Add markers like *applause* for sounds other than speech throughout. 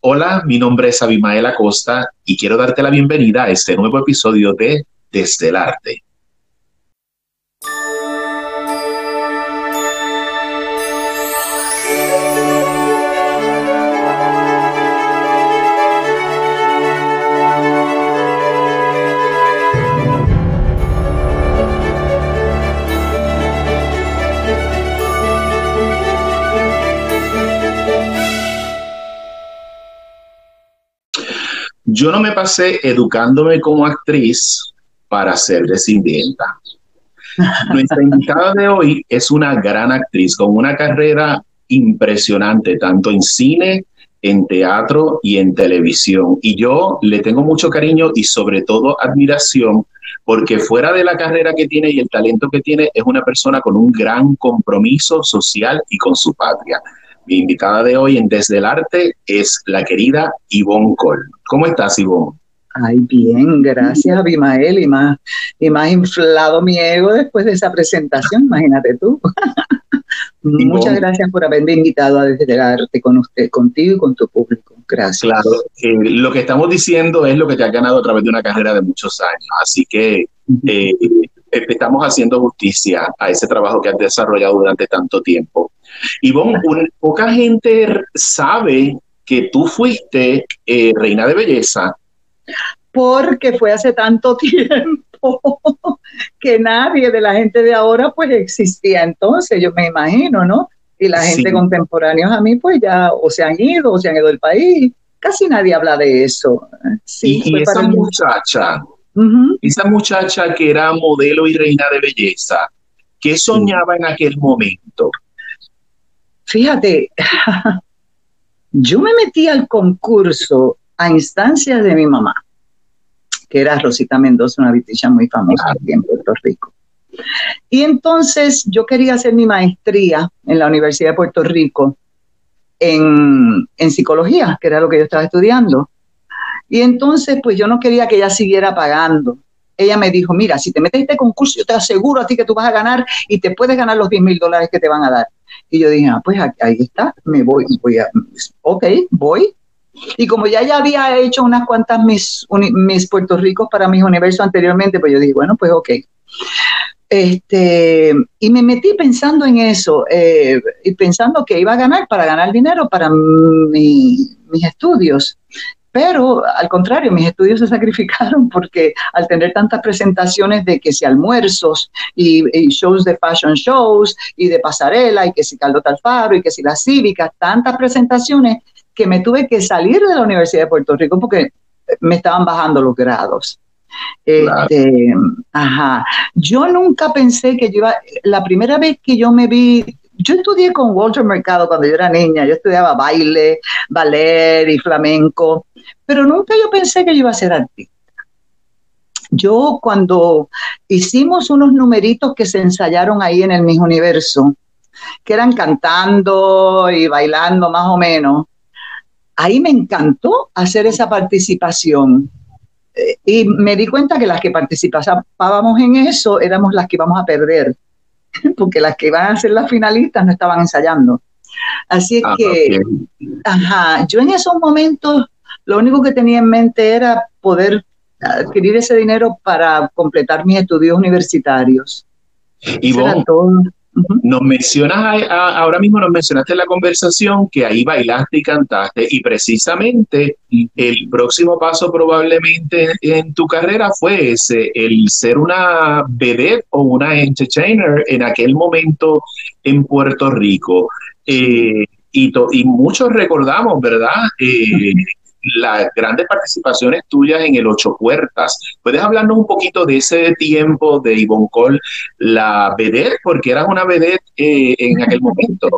Hola, mi nombre es Abimael Acosta y quiero darte la bienvenida a este nuevo episodio de Desde el Arte. Yo no me pasé educándome como actriz para ser desindienta. Nuestra invitada de hoy es una gran actriz con una carrera impresionante, tanto en cine, en teatro y en televisión. Y yo le tengo mucho cariño y sobre todo admiración porque fuera de la carrera que tiene y el talento que tiene, es una persona con un gran compromiso social y con su patria. Mi invitada de hoy en Desde el Arte es la querida Ivonne Cole. ¿Cómo estás, Ivonne? Ay, bien, gracias, Abimael, y más, y más inflado mi ego después de esa presentación, imagínate tú. *laughs* Muchas gracias por haberme invitado a Desde el Arte con usted, contigo y con tu público. Gracias. Claro, eh, lo que estamos diciendo es lo que te ha ganado a través de una carrera de muchos años, así que eh, estamos haciendo justicia a ese trabajo que has desarrollado durante tanto tiempo. Y poca gente sabe que tú fuiste eh, reina de belleza. Porque fue hace tanto *laughs* tiempo que nadie de la gente de ahora pues existía entonces, yo me imagino, ¿no? Y la gente contemporánea a mí pues ya o se han ido o se han ido del país. Casi nadie habla de eso. Sí, y, esa muchacha, esa muchacha que era modelo y reina de belleza, ¿qué soñaba en aquel momento? Fíjate, *laughs* yo me metí al concurso a instancias de mi mamá, que era Rosita Mendoza, una viticia muy famosa aquí en Puerto Rico. Y entonces yo quería hacer mi maestría en la Universidad de Puerto Rico en, en, psicología, que era lo que yo estaba estudiando. Y entonces, pues yo no quería que ella siguiera pagando. Ella me dijo, mira, si te metes este concurso, yo te aseguro a ti que tú vas a ganar y te puedes ganar los 10 mil dólares que te van a dar. Y yo dije, ah, pues ahí está, me voy, voy a, ok, voy. Y como ya ya había hecho unas cuantas mis, mis Puerto Ricos para mis universos anteriormente, pues yo dije, bueno, pues ok. Este, y me metí pensando en eso, eh, y pensando que iba a ganar para ganar dinero para mis estudios. Pero al contrario, mis estudios se sacrificaron *laughs* porque al tener tantas presentaciones de que si almuerzos y, shows de fashion shows y de pasarela y que si Carlota Alfaro y que si las cívicas, tantas presentaciones que me tuve que salir de la Universidad de Puerto Rico porque me estaban bajando los grados. Este, ajá. Yo nunca pensé que yo iba, la primera vez que yo me vi yo estudié con Walter Mercado cuando yo era niña, yo estudiaba baile, ballet y flamenco, pero nunca yo pensé que yo iba a ser artista. Yo cuando hicimos unos numeritos que se ensayaron ahí en el mismo universo, que eran cantando y bailando más o menos, ahí me encantó hacer esa participación. Eh, y me di cuenta que las que participábamos en eso éramos las que íbamos a perder *laughs* porque las que iban a ser las finalistas no estaban ensayando. Así es ah, que, ajá, yo en esos momentos lo único que tenía en mente era poder adquirir ese dinero para completar mis estudios universitarios. Y vos, nos mencionas, ahora mismo nos mencionaste en la conversación que ahí bailaste y cantaste y precisamente el próximo paso probablemente en tu carrera fue ese, el ser una vedette o una entertainer en aquel momento en Puerto Rico. Eh, y, y, muchos recordamos, ¿verdad? Eh, *laughs* las grandes participaciones tuyas en el Ocho Puertas. ¿Puedes hablarnos un poquito de ese tiempo de Ivonne Cole, la vedette? Porque eras una vedette eh, en aquel momento.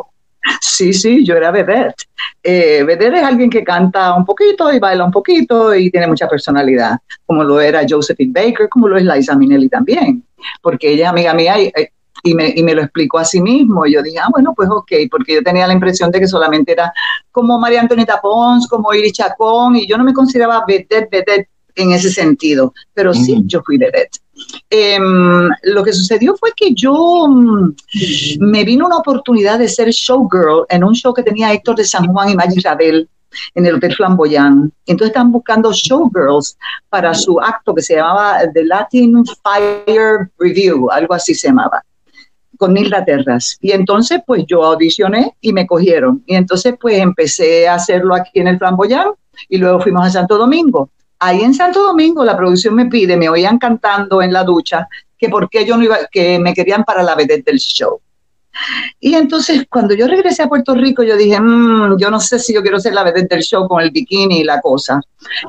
*laughs* Sí, sí, yo era vedette. Eh, vedette es alguien que canta un poquito y baila un poquito y tiene mucha personalidad, como lo era Josephine Baker, como lo es Liza Minnelli también, porque ella es amiga mía y, eh, y me, y me lo explicó a sí mismo. Y yo dije, ah, bueno, pues ok, porque yo tenía la impresión de que solamente era como María Antonieta Pons, como Iris Chacón, y yo no me consideraba vedette, vedette en ese sentido, pero sí, yo fui vedette. Em, lo que sucedió fue que yo mm, me vino una oportunidad de ser showgirl en un show que tenía Héctor de San Juan y Maggie Rabel en el Hotel Flamboyant. Entonces estaban buscando showgirls para su acto que se llamaba The Latin Fire Review, algo así se llamaba con Nilda Terras. Y entonces, pues yo audicioné y me cogieron. Y entonces, pues empecé a hacerlo aquí en el Flamboyant y luego fuimos a Santo Domingo. Ahí en Santo Domingo la producción me pide, me oían cantando en la ducha, que por qué yo no iba, que me querían para la vedette del show. Y entonces cuando yo regresé a Puerto Rico, yo dije, mm, yo no sé si yo quiero ser la vedette del show con el bikini y la cosa.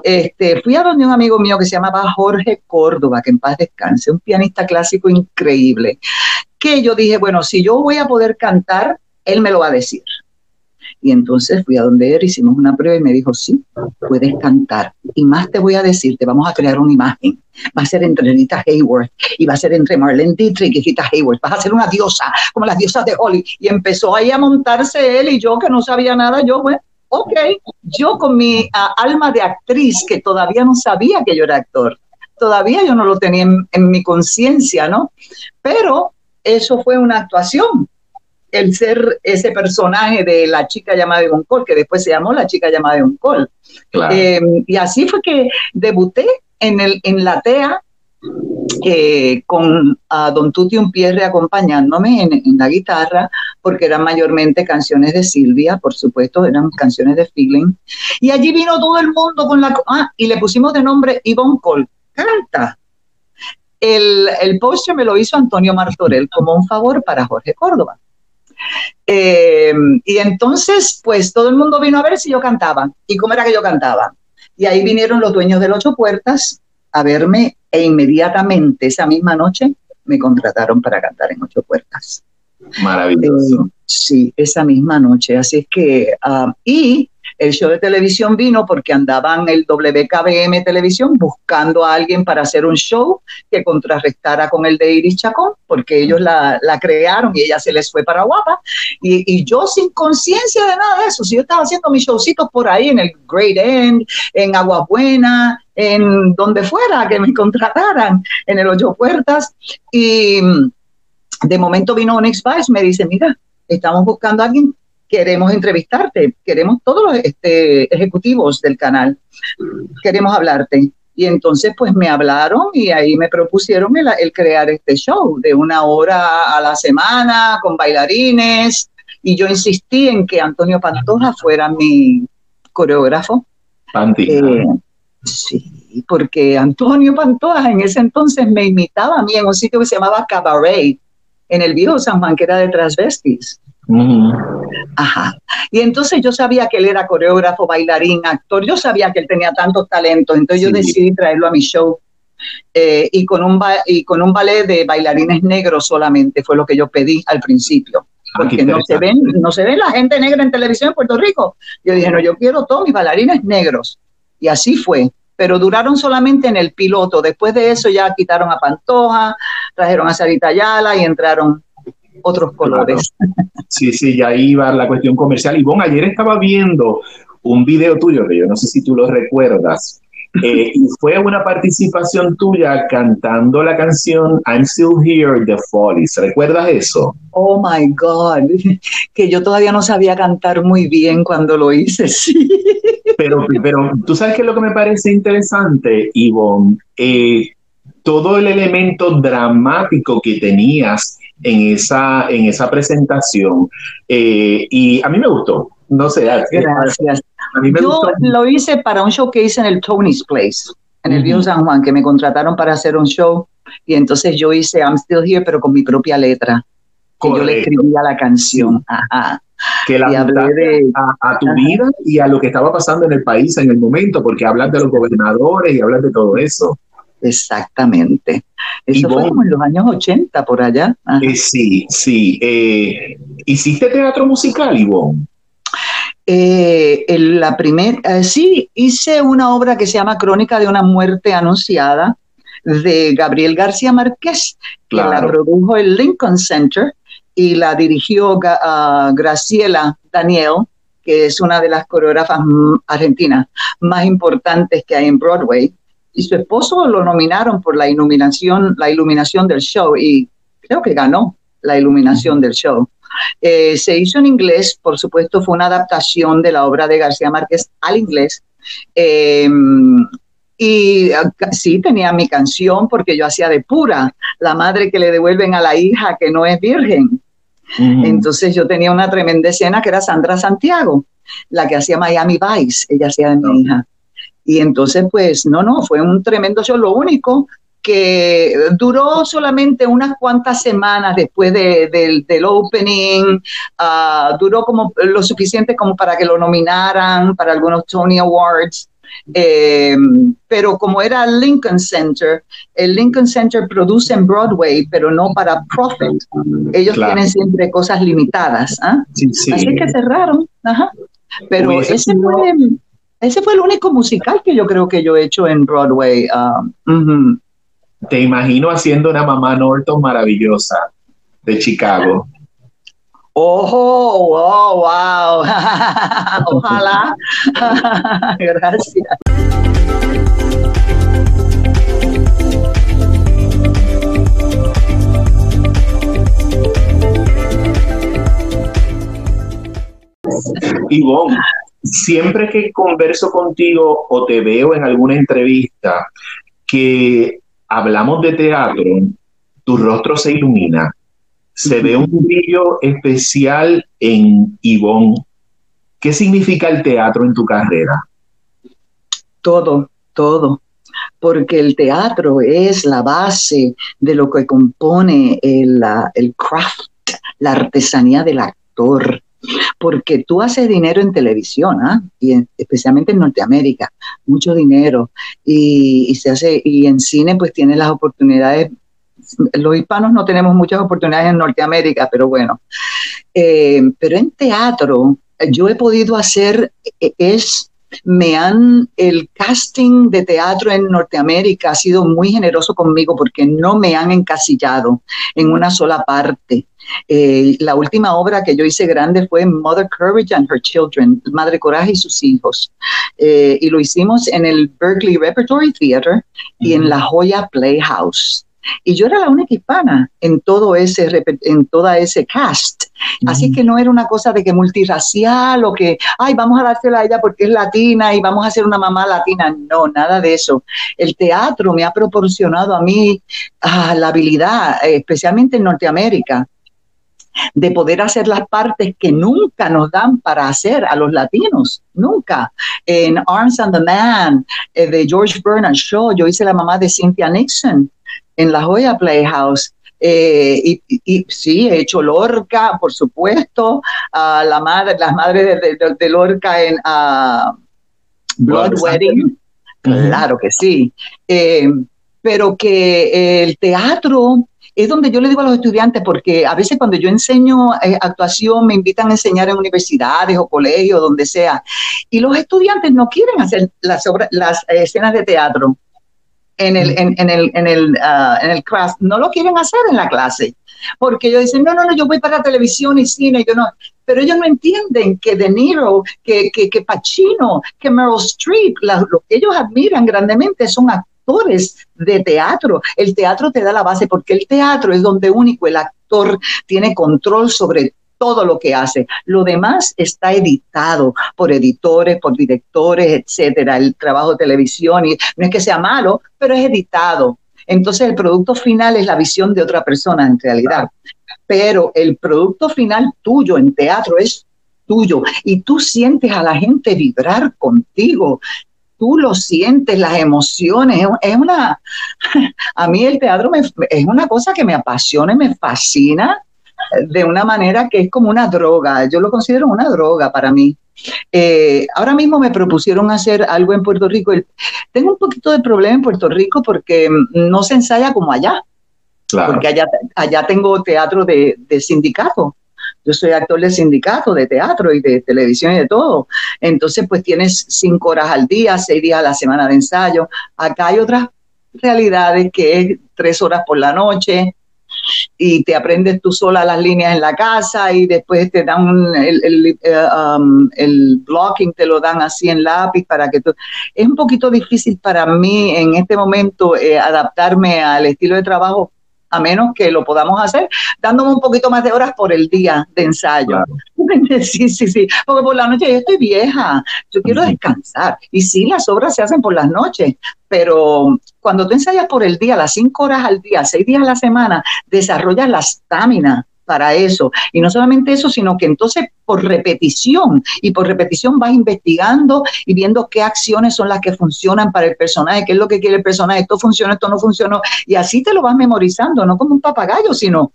Este, fui a donde un amigo mío que se llamaba Jorge Córdoba, que en paz descanse, un pianista clásico increíble, que yo dije, bueno, si yo voy a poder cantar, él me lo va a decir. Y entonces fui a donde él, hicimos una prueba y me dijo, sí, puedes cantar. Y más te voy a decir, te vamos a crear una imagen. Va a ser entre Rita Hayworth y va a ser entre Marlene Dietrich y Rita Hayworth. Vas a ser una diosa, como las diosas de Holly. Y empezó ahí a montarse él y yo que no sabía nada, yo, bueno, ok, yo con mi ah, alma de actriz que todavía no sabía que yo era actor. Todavía yo no lo tenía en, en mi conciencia, ¿no? Pero eso fue una actuación el ser ese personaje de la chica llamada de Col, que después se llamó la chica llamada de Col. Eh, y así fue que debuté en, el, en la TEA eh, con a Don Tuti Pierre acompañándome en, la guitarra, porque eran mayormente canciones de Silvia, por supuesto, eran canciones de feeling. Y allí vino todo el mundo con la... Ah, y le pusimos de nombre Ivonne Cole. Canta. El, el postre me lo hizo Antonio Martorell como un favor para Jorge Córdoba. Eh, y entonces, pues todo el mundo vino a ver si yo cantaba y cómo era que yo cantaba. Y ahí vinieron los dueños del Ocho Puertas a verme e inmediatamente esa misma noche me contrataron para cantar en Ocho Puertas. Maravilloso. Eh, sí, esa misma noche. Así es que, ah, y el show de televisión vino porque andaban el WKBM Televisión buscando a alguien para hacer un show que contrarrestara con el de Iris Chacón, porque ellos la, crearon y ella se les fue para guapa. Y, yo sin conciencia de nada de eso, si yo estaba haciendo mis showcitos por ahí en el Great End, en Agua Buena, en donde fuera que me *laughs* contrataran, en el Ocho Puertas. Y de momento vino Onyx Vice, me dice, mira, estamos buscando a alguien queremos entrevistarte, queremos todos los este, ejecutivos del canal, queremos hablarte. Y entonces pues me hablaron y ahí me propusieron el, crear este show de una hora a la semana con bailarines y yo insistí en que Antonio Pantoja fuera mi coreógrafo. Eh, sí, porque Antonio Pantoja en ese entonces me imitaba a mí en un sitio que se llamaba Cabaret, en el viejo San Juan, que era de Transvestis. Ajá. Y entonces yo sabía que él era coreógrafo, bailarín, actor. Yo sabía que él tenía tantos talentos. Entonces yo decidí traerlo a mi show. Eh, y, con un y con un ballet de bailarines negros solamente fue lo que yo pedí al principio. Ah, porque no se, ven, no se ve la gente negra en televisión en Puerto Rico. Yo dije, no, yo quiero todos mis bailarines negros. Y así fue. Pero duraron solamente en el piloto. Después de eso ya quitaron a Pantoja, trajeron a Sarita Ayala y entraron otros colores. Sí, sí, ya iba la cuestión comercial. Y bueno, ayer estaba viendo un video tuyo, que yo no sé si tú lo recuerdas, eh, y fue una participación tuya cantando la canción I'm Still Here de Follies. ¿Recuerdas eso? Oh my God, *laughs* que yo todavía no sabía cantar muy bien cuando lo hice, *laughs* sí. Pero, pero tú sabes que lo que me parece interesante, Ivonne, eh, todo el elemento dramático que tenías en esa, en esa presentación. Eh, y a mí me gustó. No sé. Gracias. A mí me Yo lo hice para un show que hice en el Tony's Place, en el uh San Juan, que me contrataron para hacer un show. Y entonces yo hice I'm Still Here, pero con mi propia letra. Que yo le escribía la canción. Ajá. Que la hablé de, a, tu vida y a lo que estaba pasando en el país en el momento, porque hablas de los gobernadores y hablas de todo eso. Exactamente. Eso fue como en los años 80 por allá. Eh, sí, sí. Eh, ¿Hiciste teatro musical, Ivonne? Eh, la primera, sí, hice una obra que se llama Crónica de una muerte anunciada de Gabriel García Márquez, que la produjo el Lincoln Center y la dirigió Graciela Daniel, que es una de las coreógrafas argentinas más importantes que hay en Broadway. Y su esposo lo nominaron por la iluminación, la iluminación del show y creo que ganó la iluminación del show. Eh, se hizo en inglés, por supuesto, fue una adaptación de la obra de García Márquez al inglés. Em, y sí, tenía mi canción porque yo hacía de pura, la madre que le devuelven a la hija que no es virgen. Entonces yo tenía una tremenda escena que era Sandra Santiago, la que hacía Miami Vice, ella hacía de mi hija. Y entonces, pues, no, no, fue un tremendo show. Lo único que duró solamente unas cuantas semanas después del opening, ah, duró como lo suficiente como para que lo nominaran para algunos Tony Awards. Eh, pero como era Lincoln Center, el Lincoln Center produce en Broadway, pero no para profit. Ellos tienen siempre cosas limitadas. ¿ah? Así que cerraron. Pero ese fue, ese fue el único musical que yo creo que yo he hecho en Broadway. Ah, te imagino haciendo una mamá Norton maravillosa de Chicago. ¡Oh, wow, wow! *laughs* Ojalá. *laughs* Gracias. Ivonne, siempre que converso contigo o te veo en alguna entrevista que hablamos de teatro, tu rostro se ilumina, se ve un brillo especial en Ivonne. ¿Qué significa el teatro en tu carrera? Todo, todo, porque el teatro es la base de lo que compone el, el craft, la artesanía del actor porque tú haces dinero en televisión, ¿ah? y especialmente en Norteamérica, mucho dinero, y, se hace, y en cine pues tienes las oportunidades, los hispanos no tenemos muchas oportunidades en Norteamérica, pero bueno, eh, pero en teatro yo he podido hacer, e, es me han, el casting de teatro en Norteamérica ha sido muy generoso conmigo porque no me han encasillado en una sola parte. Eh, la última obra que yo hice grande fue Mother Courage and Her Children, Madre Coraje y sus hijos. Eh, y lo hicimos en el Berkeley Repertory Theater y en la Joya Playhouse. Y yo era la única hispana en todo ese, en toda ese cast. Así que no era una cosa de que multirracial o que, ay, vamos a dársela a ella porque es latina y vamos a hacer una mamá latina. No, nada de eso. El teatro me ha proporcionado a mí ah, la habilidad, especialmente en Norteamérica, de poder hacer las partes que nunca nos dan para hacer a los latinos, nunca. En Arms and the Man, eh, de George Bernard Shaw, yo hice la mamá de Cynthia Nixon en la Joya Playhouse. Eh, y, sí, he hecho Lorca, por supuesto, la madre, las madres de, Lorca en Blood Wedding, claro que sí. Eh, pero que el teatro es donde yo le digo a los estudiantes, porque a veces cuando yo enseño eh, actuación me invitan a enseñar en universidades o colegios, donde sea, y los estudiantes no quieren hacer las, las escenas de teatro en el, en, el, en el, ah, en el class, no lo quieren hacer en la clase, porque ellos dicen, no, no, no, yo voy para televisión y cine, yo no, pero ellos no entienden que De Niro, que, que, que Pacino, que Meryl Streep, lo que ellos admiran grandemente son actores de teatro. El teatro te da la base porque el teatro es donde único el actor tiene control sobre todo lo que hace. Lo demás está editado por editores, por directores, etcétera. El trabajo de televisión, y no es que sea malo, pero es editado. Entonces el producto final es la visión de otra persona en realidad. Pero el producto final tuyo en teatro es tuyo y tú sientes a la gente vibrar contigo. Tú lo sientes, las emociones. Es una, *laughs* a mí el teatro es una cosa que me apasiona y me fascina de una manera que es como una droga. Yo lo considero una droga para mí. Eh, ahora mismo me propusieron hacer algo en Puerto Rico. Tengo un poquito de problema en Puerto Rico porque mm, no se ensaya como allá. Porque allá, allá tengo teatro de, de sindicato. Yo soy actor de sindicato, de teatro y de televisión y de todo. Entonces, pues tienes cinco horas al día, seis días a la semana de ensayo. Acá hay otras realidades que es tres horas por la noche, y te aprendes tú sola las líneas en la casa y después te dan el, eh, um, el, blocking, te lo dan así en lápiz para que tú... Es un poquito difícil para mí en este momento eh, adaptarme al estilo de trabajo a menos que lo podamos hacer dándome un poquito más de horas por el día de ensayo. *laughs* Sí, sí, sí, porque por la noche yo estoy vieja, yo quiero descansar. Y sí, las obras se hacen por las noches, pero cuando tú ensayas por el día, las cinco horas al día, seis días a la semana, desarrollas la estamina para eso. Y no solamente eso, sino que entonces por repetición y por repetición vas investigando y viendo qué acciones son las que funcionan para el personaje, qué es lo que quiere el personaje, esto funciona, esto no funciona. Y así te lo vas memorizando, no como un papagayo, sino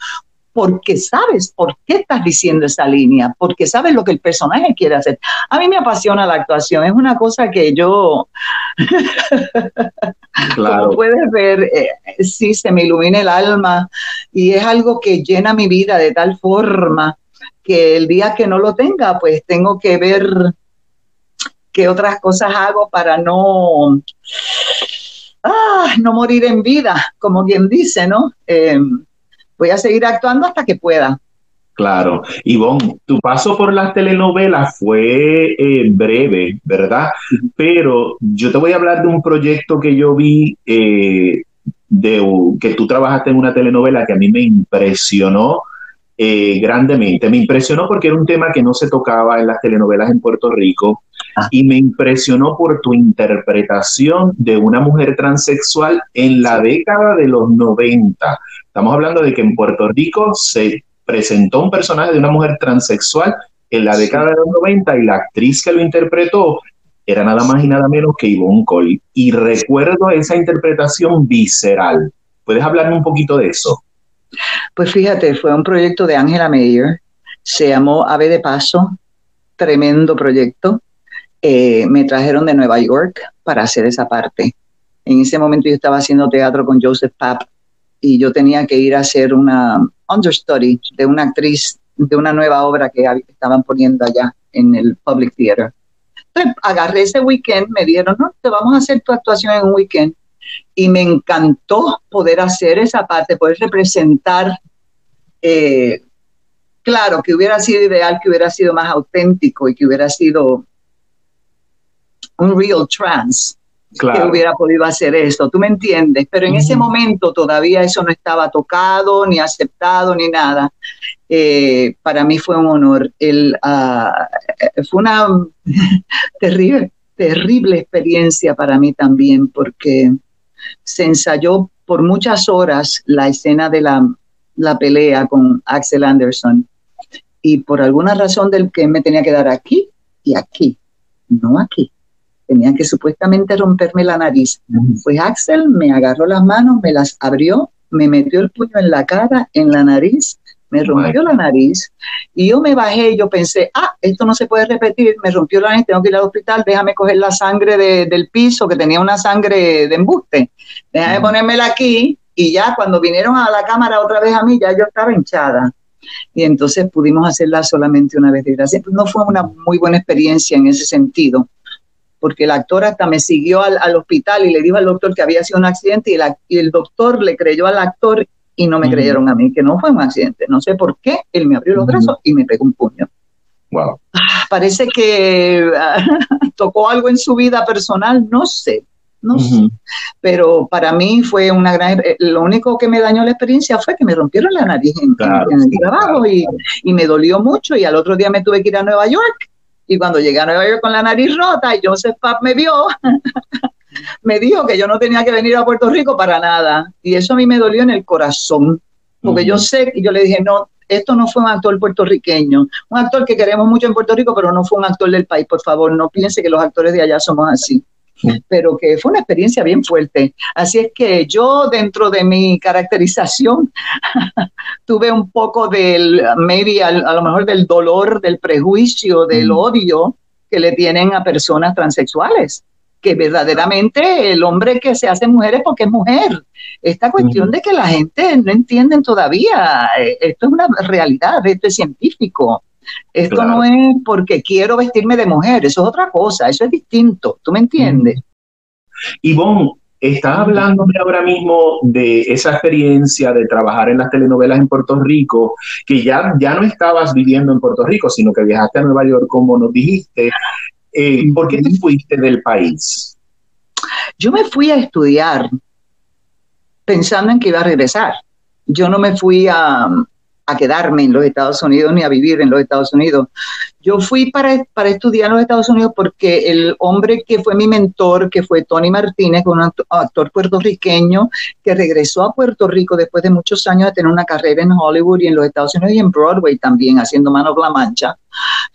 porque sabes por qué estás diciendo esa línea, porque sabes lo que el personaje quiere hacer. A mí me apasiona la actuación, es una cosa que yo, *laughs* como puedes ver, eh, sí, se me ilumina el alma y es algo que llena mi vida de tal forma que el día que no lo tenga, pues tengo que ver qué otras cosas hago para no, ah, no morir en vida, como quien dice, ¿no? Em, voy a seguir actuando hasta que pueda. Claro. Ivonne, tu paso por las telenovelas fue eh, breve, ¿verdad? Pero yo te voy a hablar de un proyecto que yo vi, eh, de, que tú trabajaste en una telenovela que a mí me impresionó eh, grandemente. Me impresionó porque era un tema que no se tocaba en las telenovelas en Puerto Rico ah. y me impresionó por tu interpretación de una mujer transexual en la década de los 90 Estamos hablando de que en Puerto Rico se presentó un personaje de una mujer transexual en la década de los 90 y la actriz que lo interpretó era nada más y nada menos que Yvonne Cole. Y recuerdo esa interpretación visceral. ¿Puedes hablarme un poquito de eso? Pues fíjate, fue un proyecto de Angela Mayer, se llamó Ave de Paso, tremendo proyecto. Eh, me trajeron de Nueva York para hacer esa parte. En ese momento yo estaba haciendo teatro con Joseph Papp y yo tenía que ir a hacer una understudy de una actriz de una nueva obra que estaban poniendo allá en el Public Theater. Entonces, agarré ese weekend, me dieron, no, te vamos a hacer tu actuación en un weekend. Y me encantó poder hacer esa parte, poder representar, eh, claro, que hubiera sido ideal, que hubiera sido más auténtico y que hubiera sido un real trans, que hubiera podido hacer esto, tú me entiendes, pero en ese momento todavía eso no estaba tocado, ni aceptado, ni nada. Eh, para mí fue un honor. El, ah, fue una *laughs* terrible, terrible experiencia para mí también, porque se ensayó por muchas horas la escena de la, la pelea con Axel Anderson, y por alguna razón del que me tenía que dar aquí y aquí, no aquí tenían que supuestamente romperme la nariz. Pues Axel me agarró las manos, me las abrió, me metió el puño en la cara, en la nariz, me rompió la nariz y yo me bajé y yo pensé, ah, esto no se puede repetir, me rompió la nariz, tengo que ir al hospital, déjame coger la sangre del piso, que tenía una sangre de embuste, déjame ponérmela aquí y ya cuando vinieron a la cámara otra vez a mí, ya yo estaba hinchada. Y entonces pudimos hacerla solamente una vez de gracia. No fue una muy buena experiencia en ese sentido porque el actor hasta me siguió al, hospital y le dijo al doctor que había sido un accidente y, el doctor le creyó al actor y no me creyeron a mí, que no fue un accidente. No sé por qué, él me abrió los brazos y me pegó un puño. Wow. Ah, parece que *laughs* tocó algo en su vida personal, no sé, no sé. Pero para mí fue una gran. Eh, lo único que me dañó la experiencia fue que me rompieron la nariz en, el trabajo y, y, me dolió mucho. Y al otro día me tuve que ir a Nueva York y cuando llegué a Nueva York con la nariz rota y Joseph Papp me vio, *laughs* me dijo que yo no tenía que venir a Puerto Rico para nada. Y eso a mí me dolió en el corazón, porque yo sé, y yo le dije, no, esto no fue un actor puertorriqueño, un actor que queremos mucho en Puerto Rico, pero no fue un actor del país, por favor, no piense que los actores de allá somos así pero que fue una experiencia bien fuerte. Así es que yo dentro de mi caracterización *laughs* tuve un poco del, maybe a, lo mejor del dolor, del prejuicio, del mm. odio que le tienen a personas transexuales que verdaderamente el hombre que se hace mujer es porque es mujer. Esta cuestión de que la gente no entiende todavía, eh, esto es una realidad, esto es científico. Esto no es porque quiero vestirme de mujer, eso es otra cosa, eso es distinto, ¿tú me entiendes? Ivonne, estás hablándome ahora mismo de esa experiencia de trabajar en las telenovelas en Puerto Rico, que ya, ya no estabas viviendo en Puerto Rico, sino que viajaste a Nueva York, como nos dijiste. Eh, ¿Por qué te fuiste del país? Yo me fui a estudiar pensando en que iba a regresar. Yo no me fui a, a quedarme en los Estados Unidos ni a vivir en los Estados Unidos. Yo fui para, para estudiar en los Estados Unidos porque el hombre que fue mi mentor, que fue Tony Martínez, un actor puertorriqueño que regresó a Puerto Rico después de muchos años de tener una carrera en Hollywood y en los Estados Unidos y en Broadway también, haciendo Manos la Mancha,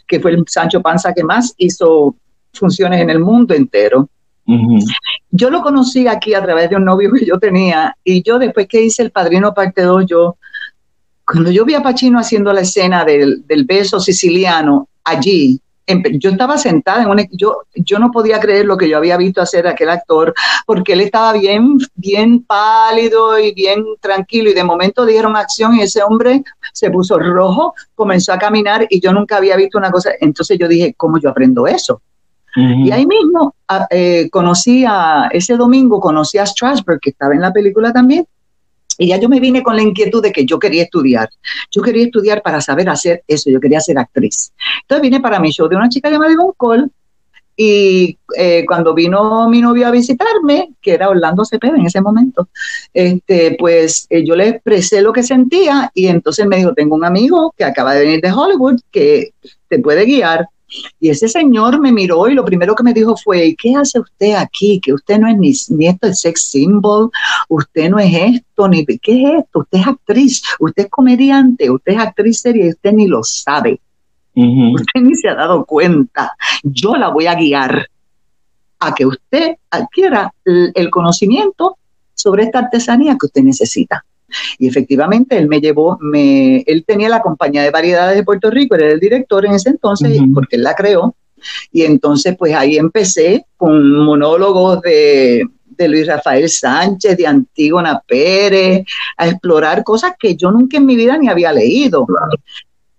que fue el Sancho Panza que más hizo funciones en el mundo entero. Yo lo conocí aquí a través de un novio que yo tenía y yo después que hice El Padrino Parte 2, yo cuando yo vi a Pacino haciendo la escena del, beso siciliano allí, yo estaba sentada en un yo yo no podía creer lo que yo había visto hacer aquel actor porque él estaba bien bien pálido y bien tranquilo y de momento dijeron acción y ese hombre se puso rojo comenzó a caminar y yo nunca había visto una cosa entonces yo dije cómo yo aprendo eso y ahí mismo eh, conocí a ese domingo conocí a Strasberg que estaba en la película también y ya yo me vine con la inquietud de que yo quería estudiar. Yo quería estudiar para saber hacer eso, yo quería ser actriz. Entonces vine para mi show de una chica llamada Ivonne Cole y eh, cuando vino mi novio a visitarme, que era Orlando Cepeda en ese momento, este, pues eh, yo le expresé lo que sentía y entonces me dijo, tengo un amigo que acaba de venir de Hollywood que te puede guiar. Y ese señor me miró y lo primero que me dijo fue, ¿qué hace usted aquí? Que usted no es ni, ni esto es sex symbol, usted no es esto, ni qué es esto, usted es actriz, usted es comediante, usted es actriz seria y usted ni lo sabe. Usted ni se ha dado cuenta. Yo la voy a guiar a que usted adquiera el conocimiento sobre esta artesanía que usted necesita. Y efectivamente él me llevó, me, él tenía la compañía de variedades de Puerto Rico, era el director en ese entonces, porque él la creó. Y entonces pues ahí empecé con monólogos de, de Luis Rafael Sánchez, de Antígona Pérez, a explorar cosas que yo nunca en mi vida ni había leído.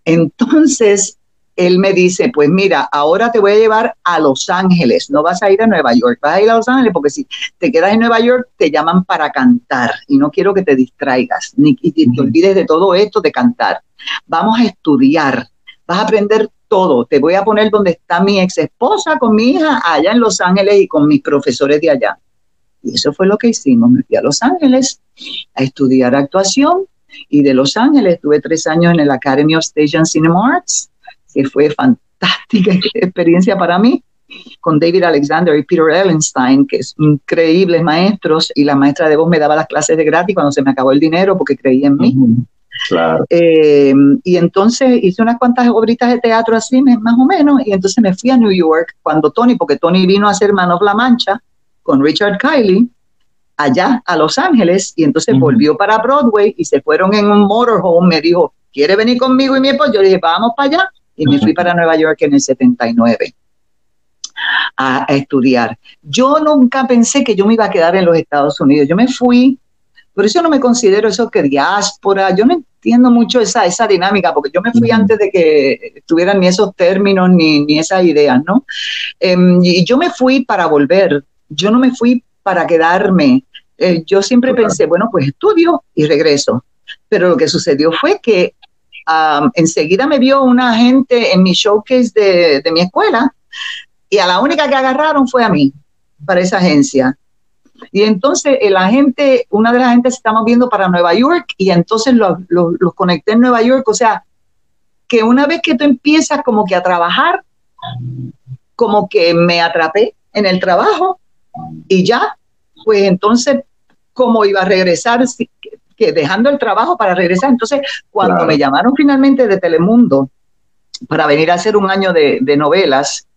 Entonces, él me dice, pues mira, ahora te voy a llevar a Los Ángeles, no vas a ir a Nueva York, vas a ir a Los Ángeles porque si te quedas en Nueva York te llaman para cantar. Y no quiero que te distraigas ni y te, olvides de todo esto de cantar. Vamos a estudiar, vas a aprender todo, te voy a poner donde está mi ex esposa con mi hija allá en Los Ángeles y con mis profesores de allá. Y eso fue lo que hicimos, me fui a Los Ángeles a estudiar actuación y de Los Ángeles tuve tres años en el Academy of Stage and Cinema Arts que fue fantástica *laughs* experiencia para mí, con David Alexander y Peter Ellenstein, que es increíbles maestros, y la maestra de voz me daba las clases de gratis cuando se me acabó el dinero porque creía en mí. Claro. Eh, y entonces hice unas cuantas obritas de teatro así, más o menos, y entonces me fui a New York cuando Tony, porque Tony vino a hacer Man of La Mancha con Richard Kiley, allá a Los Ángeles, y entonces volvió para Broadway y se fueron en un motorhome, me dijo, ¿quiere venir conmigo y mi esposo? Yo le dije, vamos para allá y me fui para Nueva York en el 79 a, estudiar. Yo nunca pensé que yo me iba a quedar en los Estados Unidos. Yo me fui, por eso no me considero eso que diáspora. Yo no entiendo mucho esa, esa dinámica, porque yo me fui antes de que estuvieran ni esos términos ni, ni esas ideas, ¿no? Em, y yo me fui para volver. Yo no me fui para quedarme. Eh, yo siempre pensé, bueno, pues estudio y regreso. Pero lo que sucedió fue que enseguida me vio una gente en mi showcase de, mi escuela y a la única que agarraron fue a mí para esa agencia. Y entonces la gente, una de las agentes estamos viendo para Nueva York y entonces los, los, conecté en Nueva York. O sea, que una vez que tú empiezas como que a trabajar, como que me atrapé en el trabajo y ya, pues entonces, ¿cómo iba a regresar? Que dejando el trabajo para regresar. Entonces, cuando me llamaron finalmente de Telemundo para venir a hacer un año de, novelas,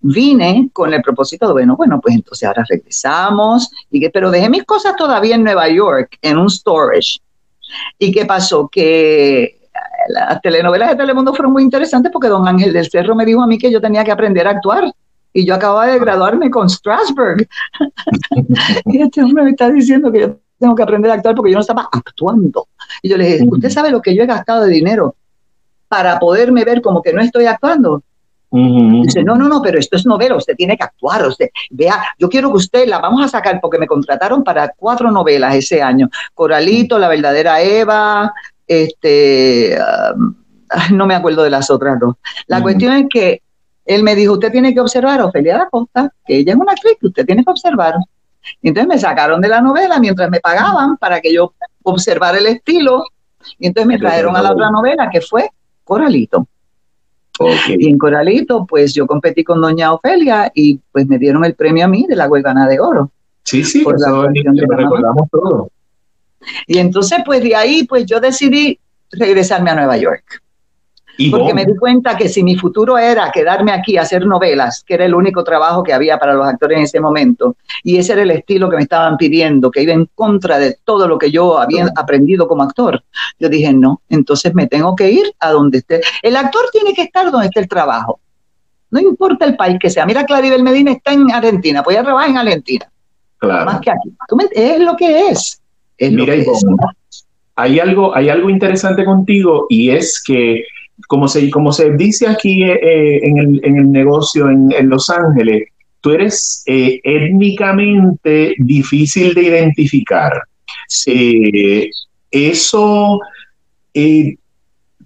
vine con el propósito de, bueno, bueno, pues entonces ahora regresamos, y que, pero dejé mis cosas todavía en Nueva York, en un storage. ¿Y qué pasó? Que las telenovelas de Telemundo fueron muy interesantes porque don Ángel del Cerro me dijo a mí que yo tenía que aprender a actuar. Y yo acababa de graduarme con Strasberg. *laughs* y este hombre me está diciendo que yo tengo que aprender a actuar porque yo no estaba actuando. Y yo le dije, ¿usted sabe lo que yo he gastado de dinero para poderme ver como que no estoy actuando? Dice, no, no, no, pero esto es novela, usted tiene que actuar, usted, vea, yo quiero que usted la vamos a sacar porque me contrataron para cuatro novelas ese año, Coralito, La verdadera Eva, este, no me acuerdo de las otras dos. La cuestión es que él me dijo, usted tiene que observar a Ofelia da Costa, que ella es una actriz que usted tiene que observar. Entonces me sacaron de la novela mientras me pagaban para que yo observar el estilo. Y entonces me trajeron a la otra novela que fue Coralito. Y en Coralito, pues yo competí con Doña Ofelia y pues me dieron el premio a mí de la Huelgana de Oro. Sí, sí, por la recordamos todo. Y entonces, pues de ahí, pues yo decidí regresarme a Nueva York porque me di cuenta que si mi futuro era quedarme aquí a hacer novelas, que era el único trabajo que había para los actores en ese momento, y ese era el estilo que me estaban pidiendo, que iba en contra de todo lo que yo había aprendido como actor, yo dije, no, entonces me tengo que ir a donde esté. El actor tiene que estar donde esté el trabajo. No importa el país que sea. Mira, Claribel Medina está en Argentina, pues ella trabaja en Argentina. Claro. Más que aquí. Es lo que es. Mira, hay algo, hay algo interesante contigo y es que como se, como se dice aquí eh, eh, en, el, en, el, negocio en, en, Los Ángeles, tú eres eh, étnicamente difícil de identificar. eso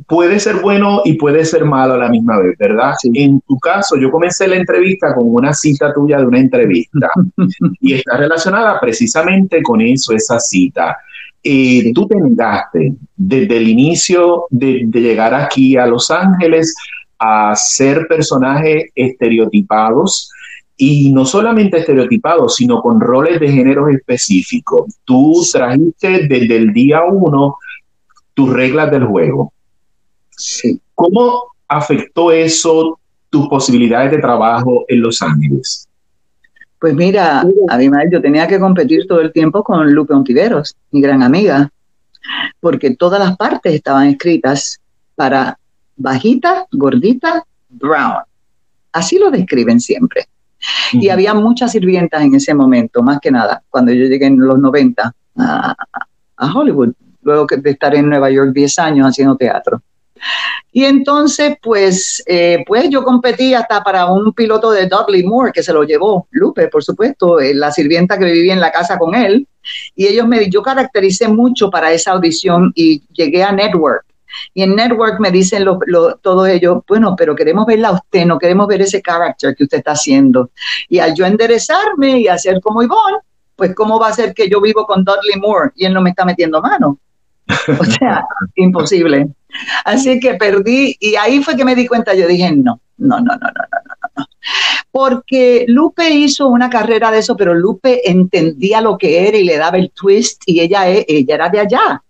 puede ser bueno y puede ser malo a la misma vez, ¿verdad? En tu caso, yo comencé la entrevista con una cita tuya de una entrevista *laughs* y está relacionada precisamente con eso, esa cita. Eh, tú te negaste desde el inicio de, llegar aquí a Los Ángeles a ser personajes estereotipados y no solamente estereotipados, sino con roles de género específicos. Tú trajiste desde el día uno tus reglas del juego. ¿Cómo afectó eso tus posibilidades de trabajo en Los Ángeles? Pues mira, además yo tenía que competir todo el tiempo con Lupe Ontiveros, mi gran amiga, porque todas las partes estaban escritas para bajita, gordita, brown. Así lo describen siempre. Y había muchas sirvientas en ese momento, más que nada, cuando yo llegué en los 90 a, a Hollywood, luego de estar en Nueva York 10 años haciendo teatro. Y entonces, pues, eh, pues yo competí hasta para un piloto de Dudley Moore, que se lo llevó Lupe, por supuesto, eh, la sirvienta que vivía en la casa con él. Y ellos me, yo caractericé mucho para esa audición y llegué a Network. Y en Network me dicen lo, todo ello, bueno, pero queremos verla a usted, no queremos ver ese carácter que usted está haciendo. Y al yo enderezarme y hacer como Ivonne, pues cómo va a ser que yo vivo con Dudley Moore y él no me está metiendo mano. *laughs* O sea, imposible. Así que perdí y ahí fue que me di cuenta, yo dije, no, no, no, no, no, no, no, Porque Lupe hizo una carrera de eso, pero Lupe entendía lo que era y le daba el twist y ella, ella era de allá.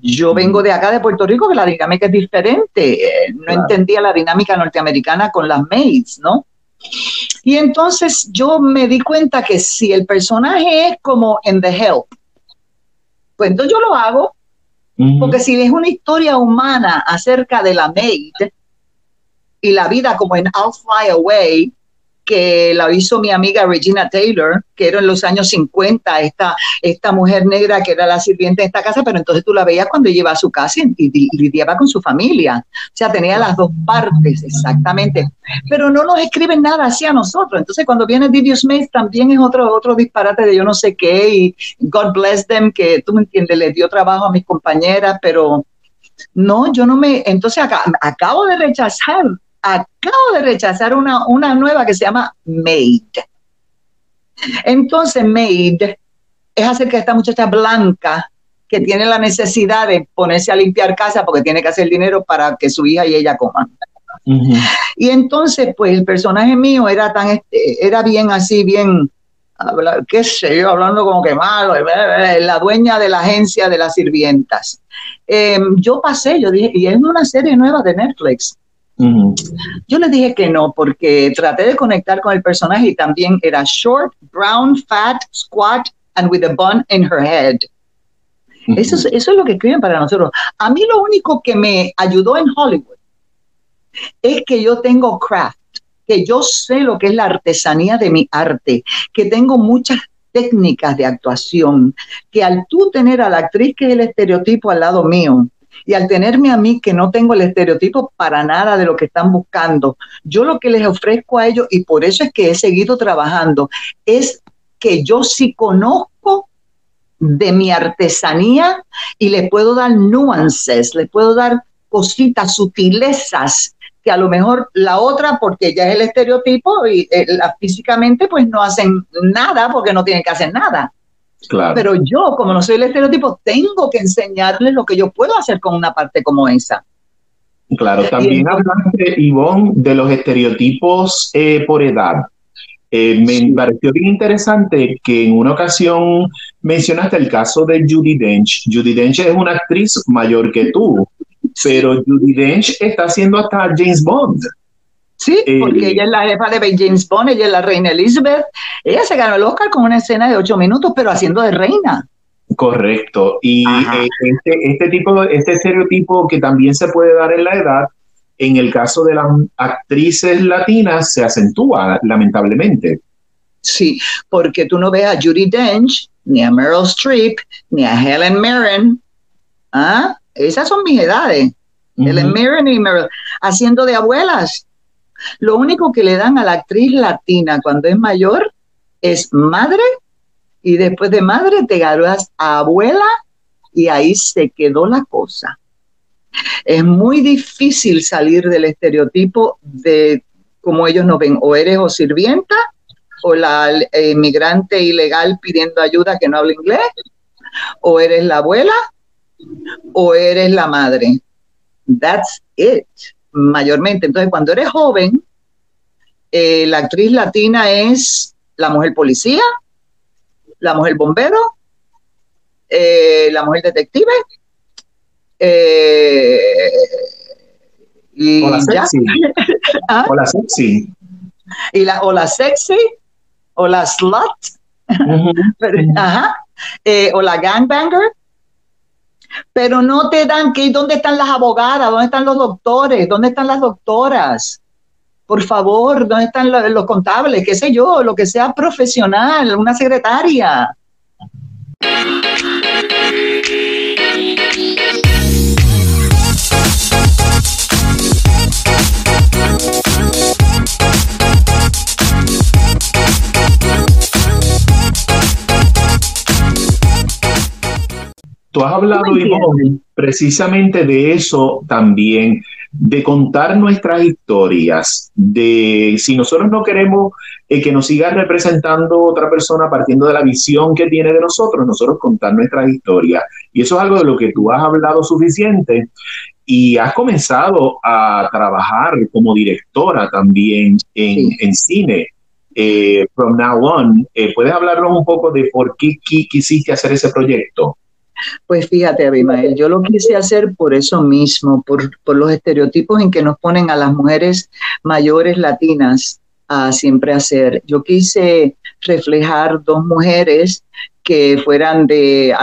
Yo vengo de acá, de Puerto Rico, que la dinámica es diferente. Eh, no entendía la dinámica norteamericana con las maids, ¿no? Y entonces yo me di cuenta que si el personaje es como en The Help, pues entonces yo lo hago porque si es una historia humana acerca de la maid y la vida como en I'll Fly Away, que la hizo mi amiga Regina Taylor, que era en los años 50, esta, esta mujer negra que era la sirviente de esta casa, pero entonces tú la veías cuando iba a su casa y, lidiaba con su familia. O sea, tenía las dos partes, exactamente. Pero no nos escriben nada así a nosotros. Entonces, cuando viene Didier Smith, también es otro, otro disparate de yo no sé qué, y God bless them, que tú me entiendes, le dio trabajo a mis compañeras, pero no, yo no me. Entonces, acabo de rechazar acabo de rechazar una, una nueva que se llama Maid. Entonces, Maid es acerca de esta muchacha blanca que tiene la necesidad de ponerse a limpiar casa porque tiene que hacer dinero para que su hija y ella coman. Y entonces, pues el personaje mío era tan, este, era bien así, bien, qué sé yo, hablando como que malo, la dueña de la agencia de las sirvientas. Em, yo pasé, yo dije, y es una serie nueva de Netflix. Yo le dije que no, porque traté de conectar con el personaje y también era short, brown, fat, squat, and with a bun in her head. eso, es, eso es lo que escriben para nosotros. A mí lo único que me ayudó en Hollywood es que yo tengo craft, que yo sé lo que es la artesanía de mi arte, que tengo muchas técnicas de actuación, que al tú tener a la actriz que es el estereotipo al lado mío, y al tenerme a mí que no tengo el estereotipo para nada de lo que están buscando, yo lo que les ofrezco a ellos, y por eso es que he seguido trabajando, es que yo sí conozco de mi artesanía y le puedo dar nuances, le puedo dar cositas, sutilezas que a lo mejor la otra, porque ya es el estereotipo y eh, físicamente pues no hacen nada porque no tienen que hacer nada. Claro. Pero yo, como no soy el estereotipo, tengo que enseñarles lo que yo puedo hacer con una parte como esa. Claro, también hablaste, Ivonne, de los estereotipos eh, por edad. Eh, me pareció bien interesante que en una ocasión mencionaste el caso de Judy Dench. Judy Dench es una actriz mayor que tú, pero Judy Dench está haciendo hasta James Bond. Sí, eh, porque ella es la jefa de James Bond, ella es la reina Elizabeth. Ella se ganó el Oscar con una escena de ocho minutos, pero haciendo de reina. Correcto. Y este, este, tipo, este estereotipo que también se puede dar en la edad, en el caso de las actrices latinas, se acentúa, lamentablemente. Sí, porque tú no ves a Judy Dench, ni a Meryl Streep, ni a Helen Mirren. ¿Ah? Esas son mis edades. Helen Mirren y Meryl, haciendo de abuelas. Lo único que le dan a la actriz latina cuando es mayor es madre y después de madre te gradúas a abuela y ahí se quedó la cosa. Es muy difícil salir del estereotipo de como ellos nos ven, o eres o sirvienta o la inmigrante ilegal pidiendo ayuda que no habla inglés, o eres la abuela o eres la madre. That's it, mayormente. Entonces, cuando eres joven, eh, la actriz latina es la mujer policía, la mujer bombero, eh, la mujer detective, eh, y o la sexy. *laughs* ¿Ah? O la sexy. Y la, o la sexy, o la slut, *laughs* eh, o la gangbanger. Pero no te dan que dónde están las abogadas, dónde están los doctores, dónde están las doctoras por favor, ¿dónde están los, contables? ¿Qué sé yo? Lo que sea profesional, una secretaria. Tú has hablado, Ivonne, precisamente de eso también, de contar nuestras historias, de si nosotros no queremos eh, que nos siga representando otra persona partiendo de la visión que tiene de nosotros, nosotros contar nuestras historias. Y eso es algo de lo que tú has hablado suficiente y has comenzado a trabajar como directora también en, cine. Eh, from now on, eh, ¿puedes hablarnos un poco de por qué quisiste hacer ese proyecto? Pues fíjate, Abimael, yo lo quise hacer por eso mismo, por, los estereotipos en que nos ponen a las mujeres mayores latinas a siempre hacer. Yo quise reflejar dos mujeres que fueran de,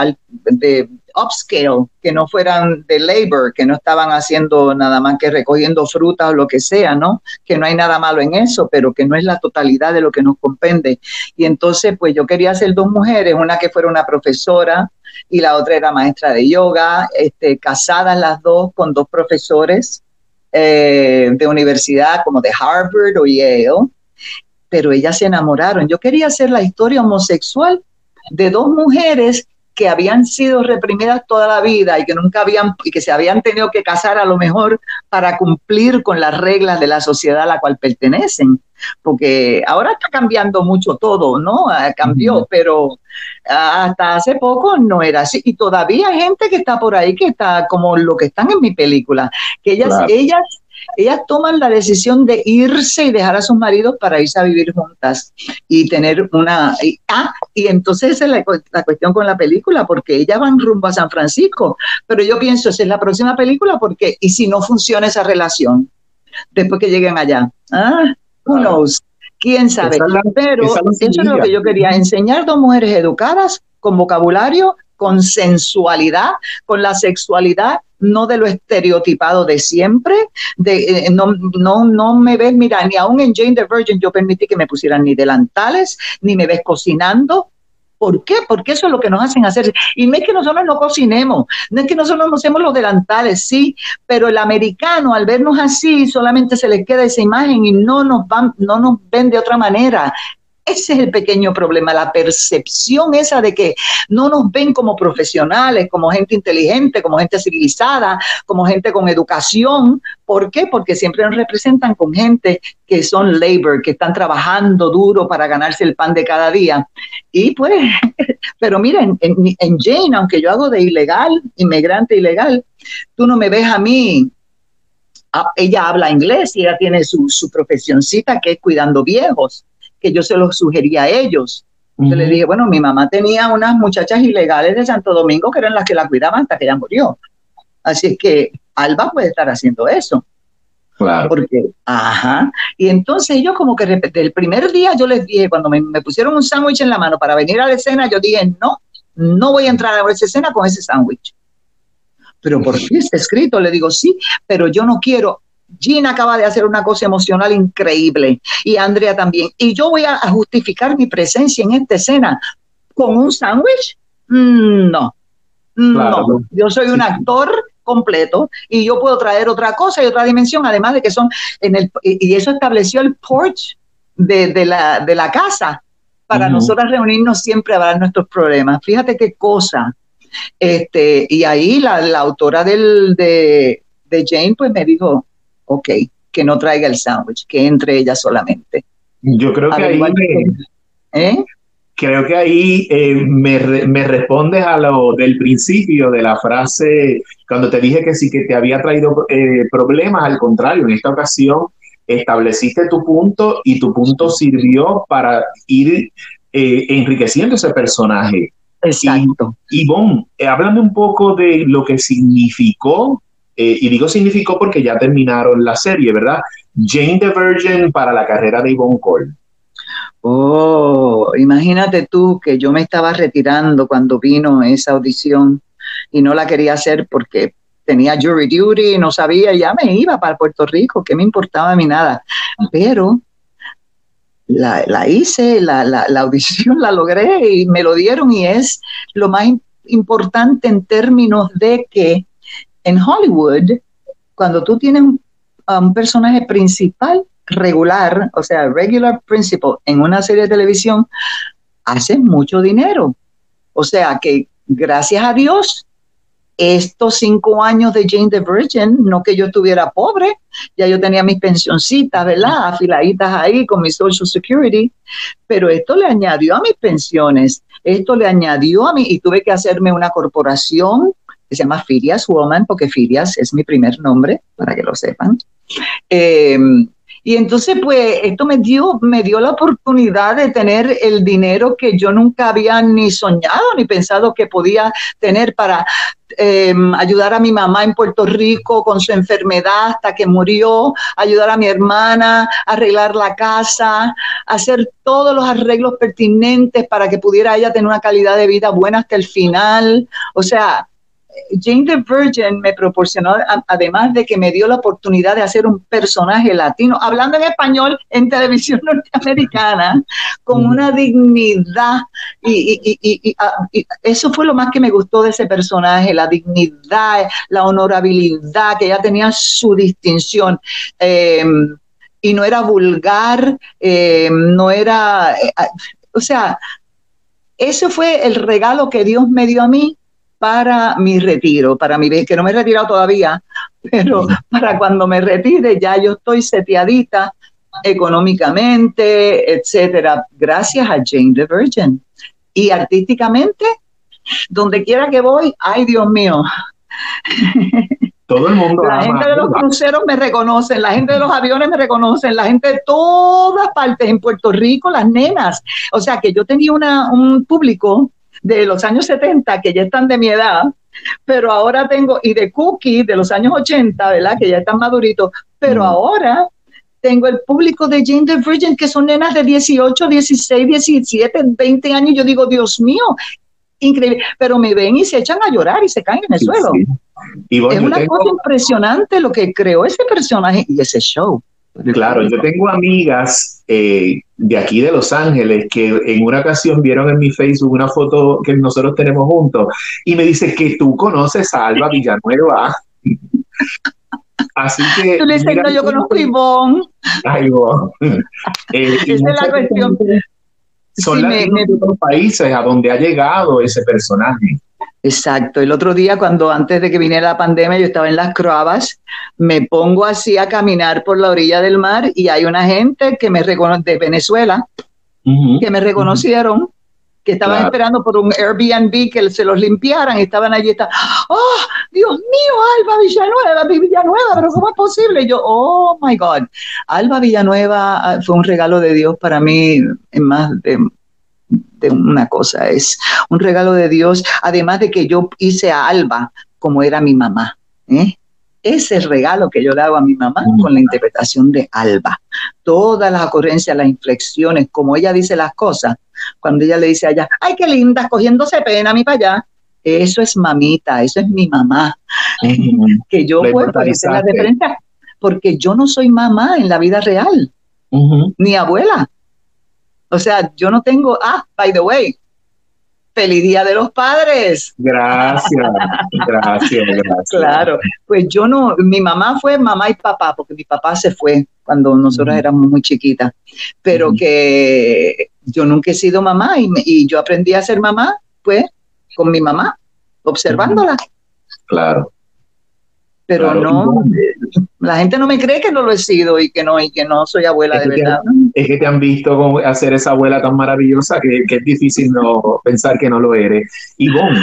de upscale, que no fueran de labor, que no estaban haciendo nada más que recogiendo frutas o lo que sea, ¿no? Que no hay nada malo en eso, pero que no es la totalidad de lo que nos compende. Y entonces, pues yo quería hacer dos mujeres, una que fuera una profesora y la otra era maestra de yoga, este, casadas las dos con dos profesores eh, de universidad como de Harvard o Yale, pero ellas se enamoraron. Yo quería hacer la historia homosexual de dos mujeres que habían sido reprimidas toda la vida y que nunca habían y que se habían tenido que casar a lo mejor para cumplir con las reglas de la sociedad a la cual pertenecen, porque ahora está cambiando mucho todo, ¿no? Ah, cambió, pero hasta hace poco no era así y todavía hay gente que está por ahí que está como lo que están en mi película, que ellas ellas ellas toman la decisión de irse y dejar a sus maridos para irse a vivir juntas y tener una... Y, ah, y entonces esa es la, la, cuestión con la película, porque ellas van rumbo a San Francisco, pero yo pienso, esa es la próxima película, porque ¿y si no funciona esa relación después que lleguen allá? Ah, who knows. ¿Quién sabe? Pero eso es lo que yo quería, enseñar dos mujeres educadas con vocabulario, con sensualidad, con la sexualidad no de lo estereotipado de siempre, de, eh, no, no, no me ves, mira, ni aún en Jane the Virgin yo permití que me pusieran ni delantales, ni me ves cocinando. ¿Por qué? Porque eso es lo que nos hacen hacer. Y no es que nosotros no cocinemos, no es que nosotros no hacemos los delantales, sí, pero el americano al vernos así solamente se les queda esa imagen y no nos, van, no nos ven de otra manera. Ese es el pequeño problema, la percepción esa de que no nos ven como profesionales, como gente inteligente, como gente civilizada, como gente con educación. ¿Por qué? Porque siempre nos representan con gente que son labor, que están trabajando duro para ganarse el pan de cada día. Y pues *laughs* Pero miren, en, Jane, aunque yo hago de ilegal, inmigrante ilegal, tú no me ves a mí. Ah, ella habla inglés y ella tiene su, su profesioncita que es cuidando viejos, que yo se lo sugería a ellos. Yo le dije, bueno, mi mamá tenía unas muchachas ilegales de Santo Domingo que eran las que la cuidaban hasta que ella murió. Así es que Alba puede estar haciendo eso. Claro. Porque, ajá. Y entonces yo como que el primer día yo les dije, cuando me, pusieron un sándwich en la mano para venir a la escena, yo dije, no, no voy a entrar a esa escena con ese sándwich. Pero por qué está escrito, le digo, sí, pero yo no quiero. Gina acaba de hacer una cosa emocional increíble y Andrea también. Y yo voy a, justificar mi presencia en esta escena con un sándwich. Mm, no, no, yo soy un actor completo y yo puedo traer otra cosa y otra dimensión, además de que son en el, y eso estableció el porch de, la, de la casa para nosotras reunirnos siempre a hablar nuestros problemas. Fíjate qué cosa. Este, y ahí la, autora del, de, Jane pues me dijo, ok, que no traiga el sándwich, que entre ella solamente. Yo creo que ahí... ¿eh? creo que ahí eh, me, me, respondes a lo del principio de la frase, cuando te dije que sí que te había traído eh, problemas, al contrario, en esta ocasión estableciste tu punto y tu punto sirvió para ir enriqueciendo ese personaje. Exacto. Y, Ivonne, háblame un poco de lo que significó, y digo significó porque ya terminaron la serie, ¿verdad? Jane the Virgin para la carrera de Yvonne Cole. Oh, imagínate tú que yo me estaba retirando cuando vino esa audición y no la quería hacer porque tenía jury duty, no sabía, ya me iba para Puerto Rico, que me importaba a mí nada. Pero la, hice, la, la, audición la logré y me lo dieron y es lo más importante en términos de que en Hollywood, cuando tú tienes un personaje principal, regular, o sea, regular principal en una serie de televisión, hacen mucho dinero. O sea que gracias a Dios, estos cinco años de Jane the Virgin, no que yo estuviera pobre, ya yo tenía mis pensioncitas, ¿verdad? Afiladitas ahí con mi Social Security, pero esto le añadió a mis pensiones, esto le añadió a mí, y tuve que hacerme una corporación se llama Filias Woman, porque Filias es mi primer nombre, para que lo sepan. Eh, y entonces, pues, esto me dio, me dio la oportunidad de tener el dinero que yo nunca había ni soñado ni pensado que podía tener para em, ayudar a mi mamá en Puerto Rico con su enfermedad hasta que murió, ayudar a mi hermana, arreglar la casa, hacer todos los arreglos pertinentes para que pudiera ella tener una calidad de vida buena hasta el final. O sea, Jane the Virgin me proporcionó, además de que me dio la oportunidad de hacer un personaje latino, hablando en español en televisión *laughs* norteamericana, con una dignidad. Ah, y, eso fue lo más que me gustó de ese personaje, la dignidad, la honorabilidad, que ella tenía su distinción. Em, y no era vulgar, em, no era, eh, ah, o sea, ese fue el regalo que Dios me dio a mí para mi retiro, para mi que no me he retirado todavía, pero para cuando me retire ya yo estoy seteadita económicamente, etcétera, gracias a Jane the Virgin. Y artísticamente, donde quiera que voy, ay Dios mío. Todo el mundo. La gente de los cruceros me reconocen, la gente de los aviones me reconocen, la gente de todas partes en Puerto Rico, las nenas. O sea que yo tenía una, un público de los años 70 que ya están de mi edad, pero ahora tengo, y de Cookie de los años 80, ¿verdad? Que ya están maduritos, pero ahora tengo el público de Jane the Virgin, que son nenas de 18, 16, 17, 20 años. Yo digo, Dios mío, increíble. Pero me ven y se echan a llorar y se caen en el suelo. es una cosa impresionante lo que creó ese personaje y ese show. Claro, yo tengo amigas eh, de aquí de Los Ángeles que en una ocasión vieron en mi Facebook una foto que nosotros tenemos juntos y me dice que tú conoces a Alba Villanueva. *laughs* Así que. Tú le dices, no, yo conozco a Ivonne. Ay, Ivonne. *laughs* Eh, Esa es la cuestión. Son los países a donde ha llegado ese personaje. Exacto. El otro día, cuando antes de que viniera la pandemia, yo estaba en las Croabas, me pongo así a caminar por la orilla del mar y hay una gente que me reconoce de Venezuela, que me reconocieron que estaban esperando por un Airbnb que se los limpiaran, y estaban allí, está, oh, Dios mío, Alba Villanueva, Villanueva, pero ¿cómo es posible? Y yo, oh my God, Alba Villanueva ah, fue un regalo de Dios para mí en más de, de una cosa, es un regalo de Dios, además de que yo hice a Alba como era mi mamá. ¿eh? Ese regalo que yo le hago a mi mamá con la interpretación de Alba. Todas las ocurrencias, las inflexiones, como ella dice las cosas, cuando ella le dice allá, ay, qué linda, cogiéndose pena a mí para allá. Eso es mamita, eso es mi mamá. que yo puedo hacer la diferencia, porque yo no soy mamá en la vida real, ni abuela. O sea, yo no tengo, ah, by the way, feliz día de los padres. Gracias, gracias, *laughs* gracias. Claro, pues yo no, mi mamá fue mamá y papá, porque mi papá se fue cuando nosotros éramos muy chiquitas, pero que yo nunca he sido mamá y, yo aprendí a ser mamá, pues, con mi mamá, observándola. Claro pero no, la gente no me cree que no lo he sido y que no, y que no soy abuela de verdad. es que te han visto hacer esa abuela tan maravillosa que, es difícil no pensar que no lo eres. Y bueno,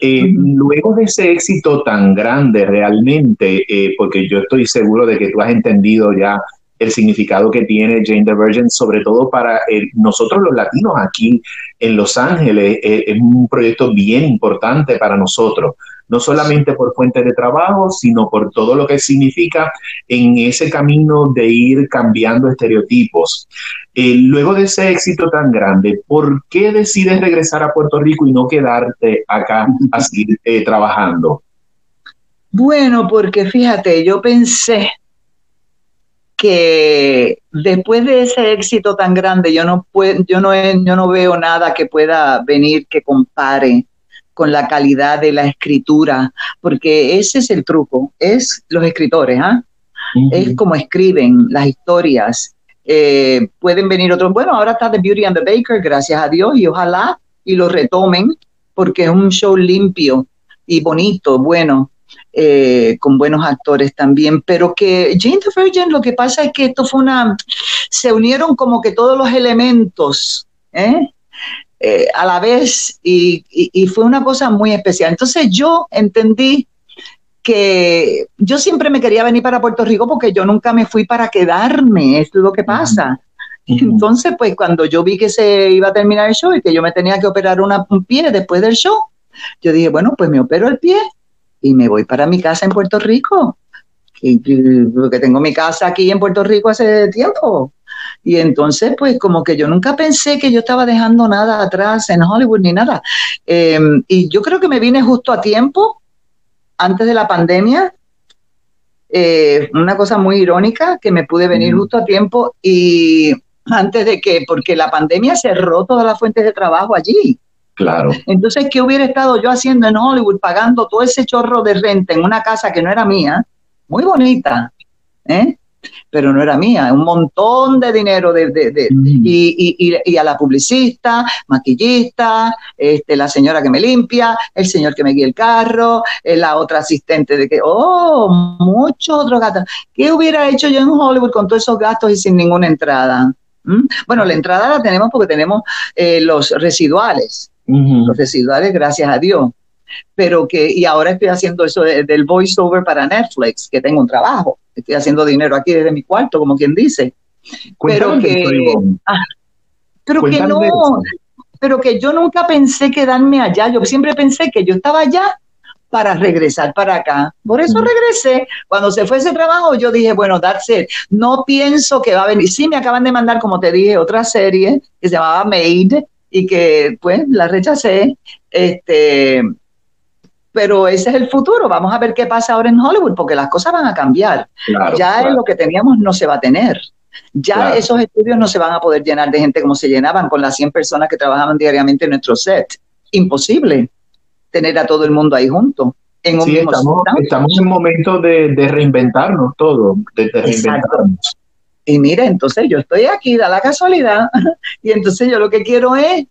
eh, luego de ese éxito tan grande realmente, eh, porque yo estoy seguro de que tú has entendido ya el significado que tiene Jane the Virgin, sobre todo para nosotros los latinos aquí en Los Ángeles, eh, es un proyecto bien importante para nosotros no solamente por fuente de trabajo, sino por todo lo que significa en ese camino de ir cambiando estereotipos. Eh, luego de ese éxito tan grande, ¿por qué decides regresar a Puerto Rico y no quedarte acá a *laughs* seguir eh, trabajando? Bueno, porque fíjate, yo pensé que después de ese éxito tan grande, yo no, puedo, yo no, yo no veo nada que pueda venir que compare con la calidad de la escritura, porque ese es el truco, es los escritores, ¿ah? Es como escriben las historias. Eh, pueden venir otros, bueno, ahora está The Beauty and the Baker, gracias a Dios, y ojalá y lo retomen, porque es un show limpio y bonito, bueno, eh, con buenos actores también, pero que Jane the Virgin, lo que pasa es que esto fue una, se unieron como que todos los elementos, ¿eh? Eh, a la vez y, fue una cosa muy especial. Entonces yo entendí que yo siempre me quería venir para Puerto Rico porque yo nunca me fui para quedarme, es lo que pasa. Entonces, pues cuando yo vi que se iba a terminar el show y que yo me tenía que operar una, un pie después del show, yo dije, bueno, pues me opero el pie y me voy para mi casa en Puerto Rico. Y, porque tengo mi casa aquí en Puerto Rico hace tiempo. Y entonces, pues como que yo nunca pensé que yo estaba dejando nada atrás en Hollywood ni nada. Em, y yo creo que me vine justo a tiempo, antes de la pandemia. Eh, una cosa muy irónica, que me pude venir justo a tiempo y antes de que, porque la pandemia cerró todas las fuentes de trabajo allí. Claro. Entonces, ¿qué hubiera estado yo haciendo en Hollywood pagando todo ese chorro de renta en una casa que no era mía? Muy bonita. ¿eh? Pero no era mía, un montón de dinero de, de, mm. y, y, a la publicista, maquillista, este, la señora que me limpia, el señor que me guía el carro, eh, la otra asistente de que, oh, muchos otros gastos. ¿Qué hubiera hecho yo en Hollywood con todos esos gastos y sin ninguna entrada? ¿Mm? Bueno, la entrada la tenemos porque tenemos eh, los residuales, los residuales, gracias a Dios pero que, y ahora estoy haciendo eso del voiceover para Netflix, que tengo un trabajo estoy haciendo dinero aquí desde mi cuarto, como quien dice. pero que, ah, pero que no, pero que yo nunca pensé quedarme allá, yo siempre pensé que yo estaba allá para regresar para acá. Por eso regresé. Cuando se fue ese trabajo, yo dije, bueno, that's it. No pienso que va a venir. Sí, me acaban de mandar, como te dije, otra serie que se llamaba Made y que pues la rechacé. Este, pero ese es el futuro. Vamos a ver qué pasa ahora en Hollywood, porque las cosas van a cambiar. ya lo que teníamos no se va a tener. Ya esos estudios no se van a poder llenar de gente como se llenaban con las 100 personas que trabajaban diariamente en nuestro set. Imposible tener a todo el mundo ahí junto. En un estamos, estamos, en un momento de, reinventarnos todo, de, reinventarnos. Y mira, entonces yo estoy aquí, da la casualidad, *laughs* y entonces yo lo que quiero es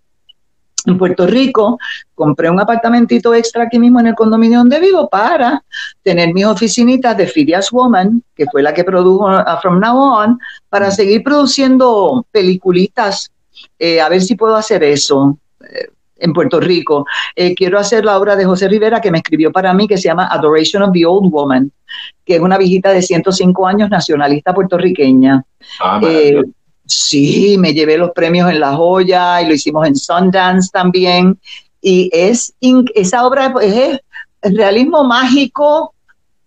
en Puerto Rico, compré un apartamentito extra aquí mismo en el condominio donde vivo para tener mis oficinitas de Phileas Woman, que fue la que produjo From Now On, para seguir produciendo peliculitas, eh, a ver si puedo hacer eso. Eh, en Puerto Rico. Eh, quiero hacer la obra de José Rivera que me escribió para mí, que se llama Adoration of the Old Woman, que es una viejita de 105 años, nacionalista puertorriqueña. Ah, sí, me llevé los premios en La Joya y lo hicimos en Sundance también. Y es esa obra es, es realismo mágico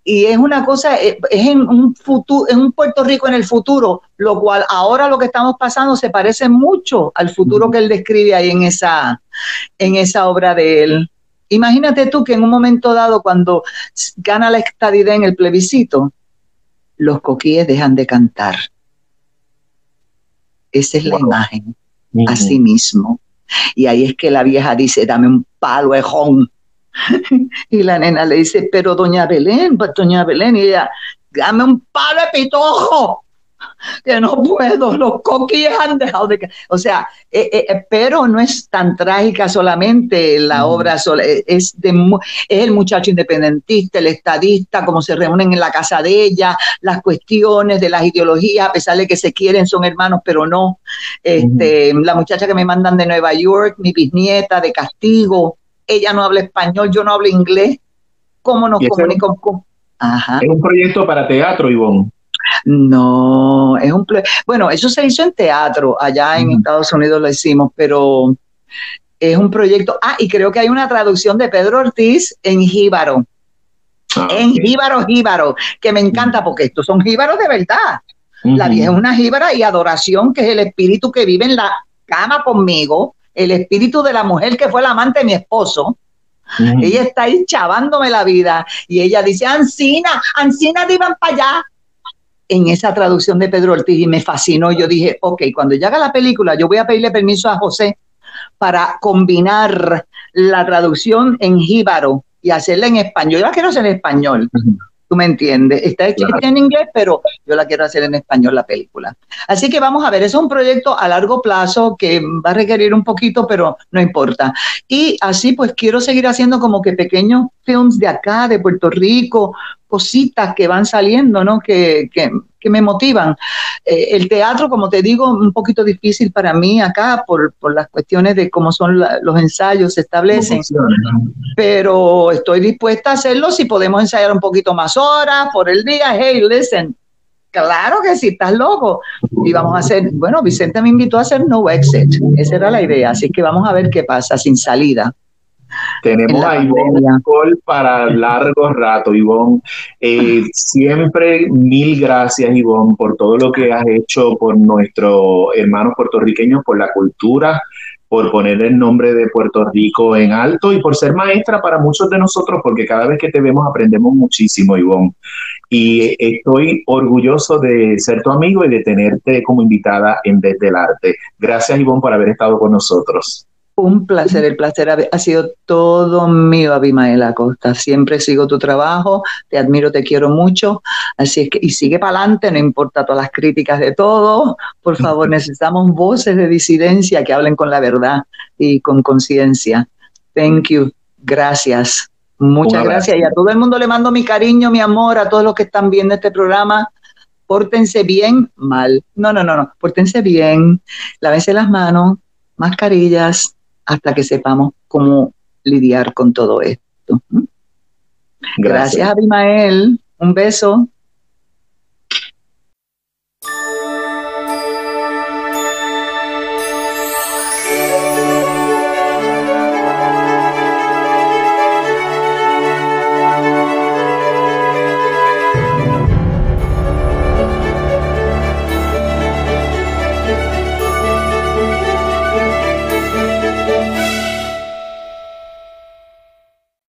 y es una cosa, eh, es en un futuro, en un Puerto Rico en el futuro, lo cual ahora lo que estamos pasando se parece mucho al futuro que él describe ahí en esa, en esa obra de él. Imagínate tú que en un momento dado, cuando gana la estadidad en el plebiscito, los coquíes dejan de cantar. Esa es la Wow. imagen, Ujú. así mismo. Y ahí es que la vieja dice, dame un palo, ejón. *laughs* y la nena le dice, pero doña Belén, pues doña Belén, y ella, dame un palo de pitojo, que no puedo, los coquíes han dejado de... ca-". O sea, eh, eh, eh, pero no es tan trágica solamente la Mm. obra, sola, es, de, es el muchacho independentista, el estadista, cómo se reúnen en la casa de ella, las cuestiones de las ideologías, a pesar de que se quieren, son hermanos, pero no. Este, La muchacha que me mandan de Nueva York, mi bisnieta de castigo, ella no habla español, yo no hablo inglés. ¿Cómo nos ¿Y ese- comunicamos? Ajá. Es un proyecto para teatro, Ivonne. No, es un... Bueno, eso se hizo en teatro, allá en. Estados Unidos lo hicimos, pero es un proyecto... Ah, y creo que hay una traducción de Pedro Ortiz en jíbaro, Ah, en ok. jíbaro, jíbaro, que me encanta porque estos son jíbaros de verdad. La vieja es una jíbara y adoración, que es el espíritu que vive en la cama conmigo, el espíritu de la mujer que fue la amante de mi esposo. Ella está ahí chavándome la vida y ella dice, Ancina, Ancina, iban para allá. En esa traducción de Pedro Ortiz y me fascinó. Yo dije, ok, cuando haga la película, yo voy a pedirle permiso a José para combinar la traducción en jíbaro y hacerla en español. Yo la quiero hacer en español. Tú me entiendes. Está Claro. en inglés, pero yo la quiero hacer en español la película. Así que vamos a ver, es un proyecto a largo plazo que va a requerir un poquito, pero no importa. Y así pues quiero seguir haciendo como que pequeños films de acá, de Puerto Rico, cositas que van saliendo, ¿no? Que, que, que me motivan. Eh, el teatro, como te digo, un poquito difícil para mí acá por, por las cuestiones de cómo son la- los ensayos, se establecen pero estoy dispuesta a hacerlo si podemos ensayar un poquito más horas por el día. Hey, listen, claro que sí, estás loco. Y vamos a hacer, bueno, Vicente me invitó a hacer No Exit, esa era la idea, así que vamos a ver qué pasa sin salida. Tenemos a Ivonne. Col para largo rato, Ivonne. Eh, siempre mil gracias, Ivonne, por todo lo que has hecho por nuestros hermanos puertorriqueños, por la cultura, por poner el nombre de Puerto Rico en alto y por ser maestra para muchos de nosotros, porque cada vez que te vemos aprendemos muchísimo, Ivonne. Y estoy orgulloso de ser tu amigo y de tenerte como invitada en Desde el Arte. Gracias, Ivonne, por haber estado con nosotros. Un placer, el placer ha, ha sido todo mío, Abimael Acosta. Siempre sigo tu trabajo, te admiro, te quiero mucho. Así es que, y sigue para adelante, no importa todas las críticas de todo. Por favor, *laughs* necesitamos voces de disidencia que hablen con la verdad y con conciencia. Thank you. Gracias. Muchas gracias. Y a todo el mundo le mando mi cariño, mi amor, a todos los que están viendo este programa. Pórtense bien, mal. No, no, no, no. Pórtense bien. Lávense las manos, mascarillas, hasta que sepamos cómo lidiar con todo esto. Gracias, Abimael. Un beso.